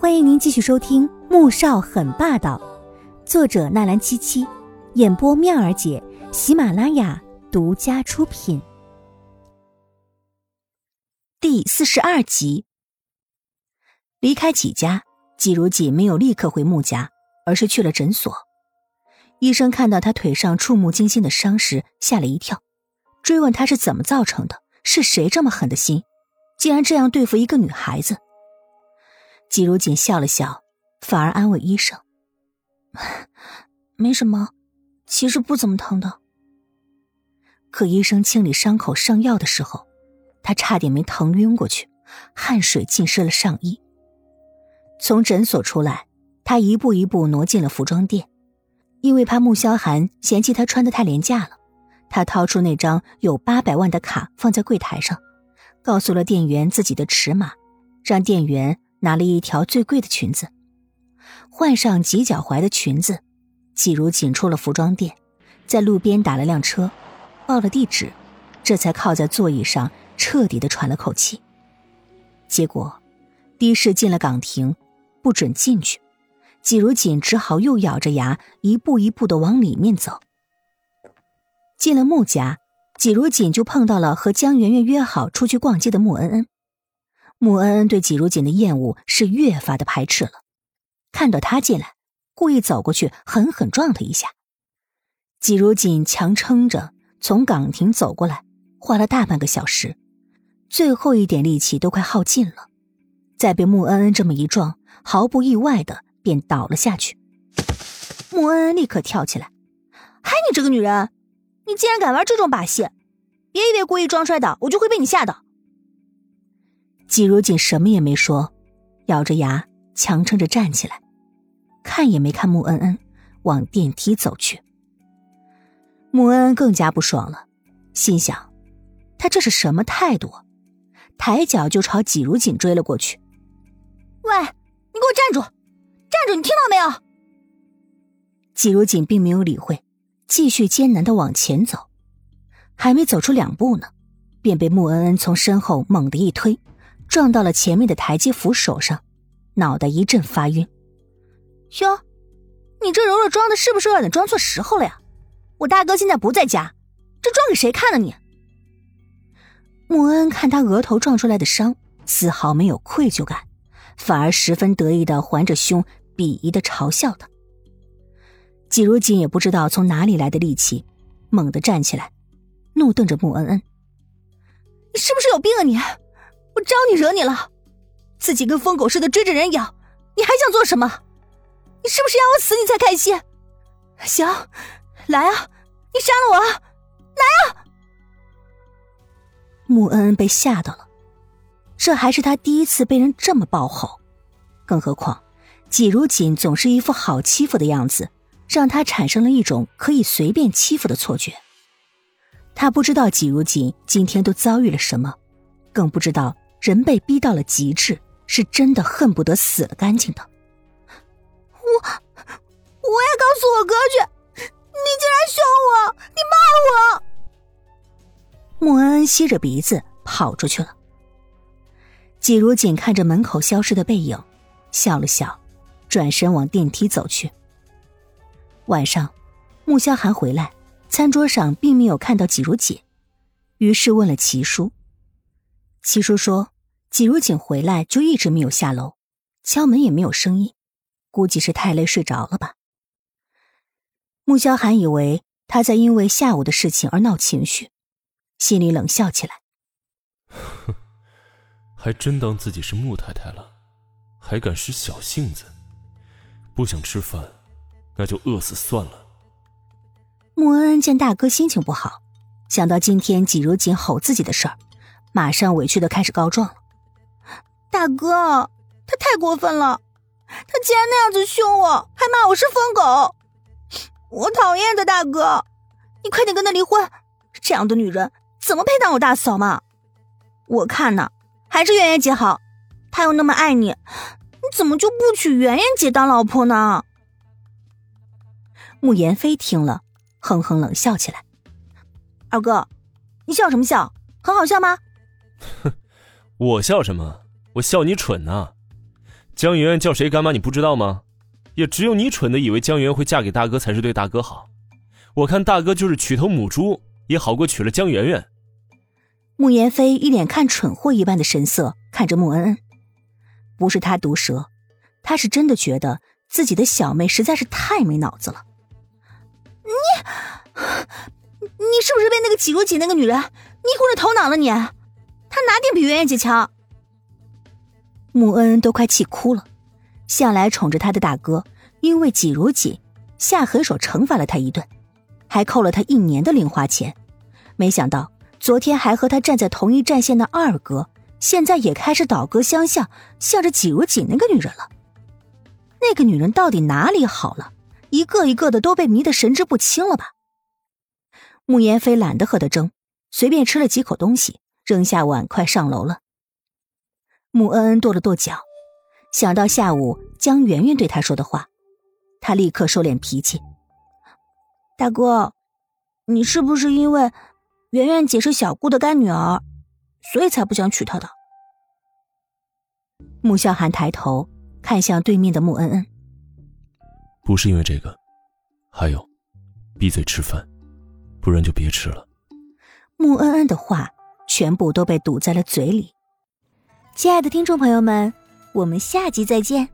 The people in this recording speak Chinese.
欢迎您继续收听《穆少很霸道》，作者纳兰七七，演播妙儿姐，喜马拉雅独家出品。第四十二集，离开纪家，季如锦没有立刻回穆家，而是去了诊所。医生看到他腿上触目惊心的伤时，吓了一跳，追问他是怎么造成的，是谁这么狠的心，竟然这样对付一个女孩子。季如锦笑了笑，反而安慰医生：“没什么，其实不怎么疼的。”可医生清理伤口上药的时候，他差点没疼晕过去，汗水浸湿了上衣。从诊所出来，他一步一步挪进了服装店，因为怕穆萧寒嫌弃他穿的太廉价了，他掏出那张有八百万的卡放在柜台上，告诉了店员自己的尺码，让店员。拿了一条最贵的裙子，换上及脚踝的裙子，季如锦出了服装店，在路边打了辆车，报了地址，这才靠在座椅上彻底的喘了口气。结果，的士进了岗亭，不准进去，季如锦只好又咬着牙一步一步的往里面走。进了穆家，季如锦就碰到了和江媛媛约好出去逛街的穆恩恩。穆恩恩对季如锦的厌恶是越发的排斥了，看到他进来，故意走过去狠狠撞他一下。季如锦强撑着从岗亭走过来，花了大半个小时，最后一点力气都快耗尽了，再被穆恩恩这么一撞，毫不意外的便倒了下去。穆恩恩立刻跳起来：“嗨，你这个女人，你竟然敢玩这种把戏！别以为故意装摔倒，我就会被你吓到。”季如锦什么也没说，咬着牙强撑着站起来，看也没看穆恩恩，往电梯走去。穆恩恩更加不爽了，心想：他这是什么态度？抬脚就朝季如锦追了过去。喂，你给我站住！站住！你听到没有？季如锦并没有理会，继续艰难的往前走，还没走出两步呢，便被穆恩恩从身后猛地一推。撞到了前面的台阶扶手上，脑袋一阵发晕。哟，你这揉揉装的是不是有点装错时候了呀？我大哥现在不在家，这装给谁看呢？你？穆恩看他额头撞出来的伤，丝毫没有愧疚感，反而十分得意的环着胸，鄙夷的嘲笑他。季如锦也不知道从哪里来的力气，猛地站起来，怒瞪着穆恩恩：“你是不是有病啊你？”我招你惹你了？自己跟疯狗似的追着人咬，你还想做什么？你是不是要我死你才开心？行，来啊！你杀了我，来啊！穆恩恩被吓到了，这还是他第一次被人这么暴吼，更何况季如锦总是一副好欺负的样子，让他产生了一种可以随便欺负的错觉。他不知道季如锦今天都遭遇了什么，更不知道。人被逼到了极致，是真的恨不得死了干净的。我，我也告诉我哥去！你竟然凶我，你骂我！穆恩恩吸着鼻子跑出去了。季如锦看着门口消失的背影，笑了笑，转身往电梯走去。晚上，穆萧寒回来，餐桌上并没有看到季如锦，于是问了齐叔。七叔说：“季如锦回来就一直没有下楼，敲门也没有声音，估计是太累睡着了吧。”穆萧寒以为他在因为下午的事情而闹情绪，心里冷笑起来：“哼，还真当自己是穆太太了，还敢使小性子？不想吃饭，那就饿死算了。”穆恩恩见大哥心情不好，想到今天季如锦吼自己的事儿。马上委屈的开始告状了，大哥，他太过分了，他竟然那样子凶我，还骂我是疯狗，我讨厌的大哥，你快点跟他离婚，这样的女人怎么配当我大嫂嘛？我看呢，还是圆圆姐好，她又那么爱你，你怎么就不娶圆圆姐当老婆呢？慕言飞听了，哼哼冷笑起来，二哥，你笑什么笑？很好笑吗？哼，我笑什么？我笑你蠢呐！江媛媛叫谁干妈你不知道吗？也只有你蠢的以为江媛媛会嫁给大哥才是对大哥好。我看大哥就是娶头母猪也好过娶了江媛媛。穆言飞一脸看蠢货一般的神色看着穆恩恩，不是他毒舌，他是真的觉得自己的小妹实在是太没脑子了。你，你是不是被那个季如锦那个女人迷糊了头脑了？你，他哪点比圆圆姐强？穆恩恩都快气哭了，向来宠着他的大哥，因为季如锦下狠手惩罚了他一顿，还扣了他一年的零花钱，没想到。昨天还和他站在同一战线的二哥，现在也开始倒戈相向，向着季如锦那个女人了。那个女人到底哪里好了？一个一个的都被迷得神志不清了吧？穆言飞懒得和他争，随便吃了几口东西，扔下碗筷上楼了。穆恩恩跺了跺脚，想到下午江圆圆对他说的话，他立刻收敛脾气：“大哥，你是不是因为……”圆圆姐是小姑的干女儿，所以才不想娶她的。穆萧寒抬头看向对面的穆恩恩，不是因为这个，还有，闭嘴吃饭，不然就别吃了。穆恩恩的话全部都被堵在了嘴里。亲爱的听众朋友们，我们下集再见。